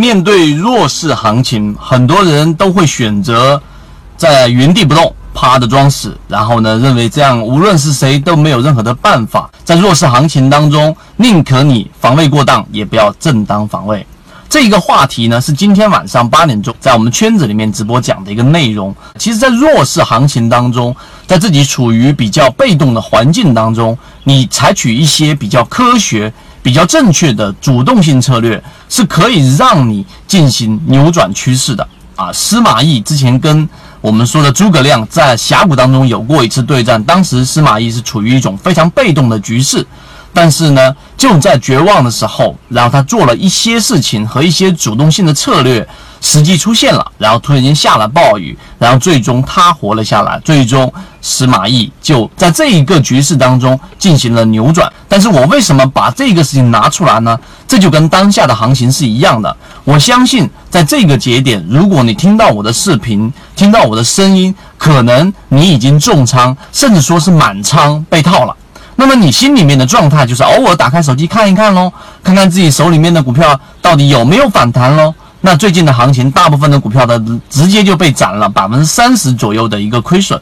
面对弱势行情，很多人都会选择在原地不动，趴着装死，然后呢，认为这样无论是谁都没有任何的办法。在弱势行情当中，宁可你防卫过当，也不要正当防卫。这一个话题呢，是今天晚上八点钟在我们圈子里面直播讲的一个内容。其实，在弱势行情当中，在自己处于比较被动的环境当中，你采取一些比较科学、比较正确的主动性策略，是可以让你进行扭转趋势的。啊，司马懿之前跟我们说的诸葛亮在峡谷当中有过一次对战，当时司马懿是处于一种非常被动的局势。但是呢，就在绝望的时候，然后他做了一些事情和一些主动性的策略，时机出现了，然后突然间下了暴雨，然后最终他活了下来，最终司马懿就在这一个局势当中进行了扭转。但是我为什么把这个事情拿出来呢？这就跟当下的行情是一样的。我相信在这个节点，如果你听到我的视频，听到我的声音，可能你已经重仓，甚至说是满仓被套了。那么你心里面的状态就是偶尔打开手机看一看喽，看看自己手里面的股票到底有没有反弹喽。那最近的行情，大部分的股票的直接就被斩了百分之三十左右的一个亏损，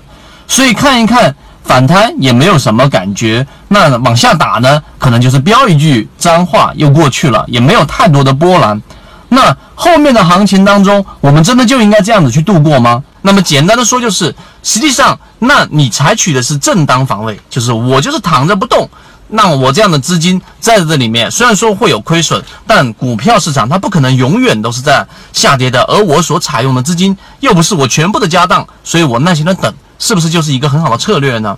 所以看一看反弹也没有什么感觉。那往下打呢，可能就是飙一句脏话又过去了，也没有太多的波澜。那后面的行情当中，我们真的就应该这样子去度过吗？那么简单的说，就是实际上，那你采取的是正当防卫，就是我就是躺着不动。那我这样的资金在这里面，虽然说会有亏损，但股票市场它不可能永远都是在下跌的。而我所采用的资金又不是我全部的家当，所以我耐心的等，是不是就是一个很好的策略呢？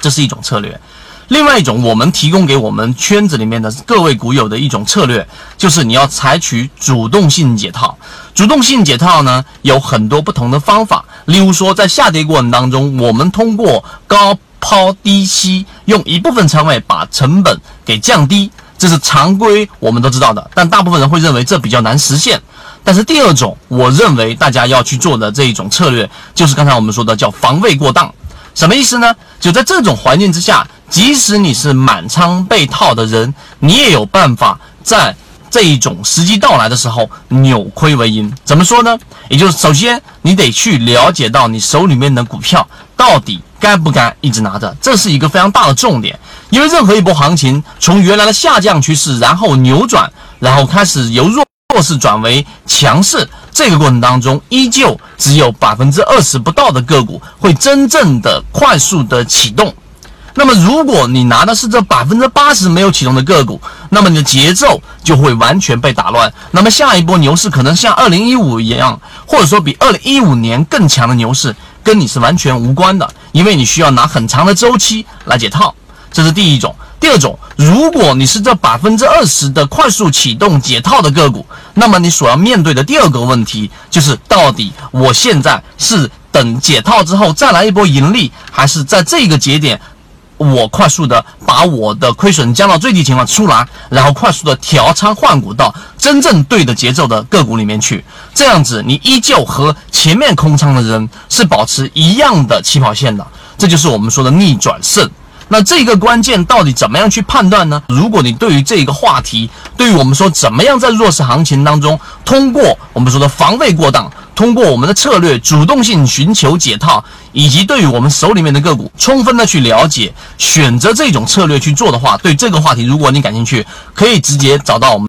这是一种策略。另外一种，我们提供给我们圈子里面的各位股友的一种策略，就是你要采取主动性解套。主动性解套呢，有很多不同的方法。例如说，在下跌过程当中，我们通过高抛低吸，用一部分仓位把成本给降低，这是常规，我们都知道的。但大部分人会认为这比较难实现。但是第二种，我认为大家要去做的这一种策略，就是刚才我们说的叫防卫过当。什么意思呢？就在这种环境之下，即使你是满仓被套的人，你也有办法在这一种时机到来的时候扭亏为盈。怎么说呢？也就是首先你得去了解到你手里面的股票到底该不该一直拿着，这是一个非常大的重点。因为任何一波行情从原来的下降趋势，然后扭转，然后开始由弱弱势转为强势。这个过程当中，依旧只有百分之二十不到的个股会真正的快速的启动。那么，如果你拿的是这百分之八十没有启动的个股，那么你的节奏就会完全被打乱。那么，下一波牛市可能像二零一五一样，或者说比二零一五年更强的牛市，跟你是完全无关的，因为你需要拿很长的周期来解套。这是第一种。第二种，如果你是这百分之二十的快速启动解套的个股，那么你所要面对的第二个问题就是，到底我现在是等解套之后再来一波盈利，还是在这个节点，我快速的把我的亏损降到最低情况出来，然后快速的调仓换股到真正对的节奏的个股里面去，这样子你依旧和前面空仓的人是保持一样的起跑线的，这就是我们说的逆转胜。那这个关键到底怎么样去判断呢？如果你对于这个话题，对于我们说怎么样在弱势行情当中，通过我们说的防卫过当，通过我们的策略主动性寻求解套，以及对于我们手里面的个股充分的去了解，选择这种策略去做的话，对这个话题，如果你感兴趣，可以直接找到我们。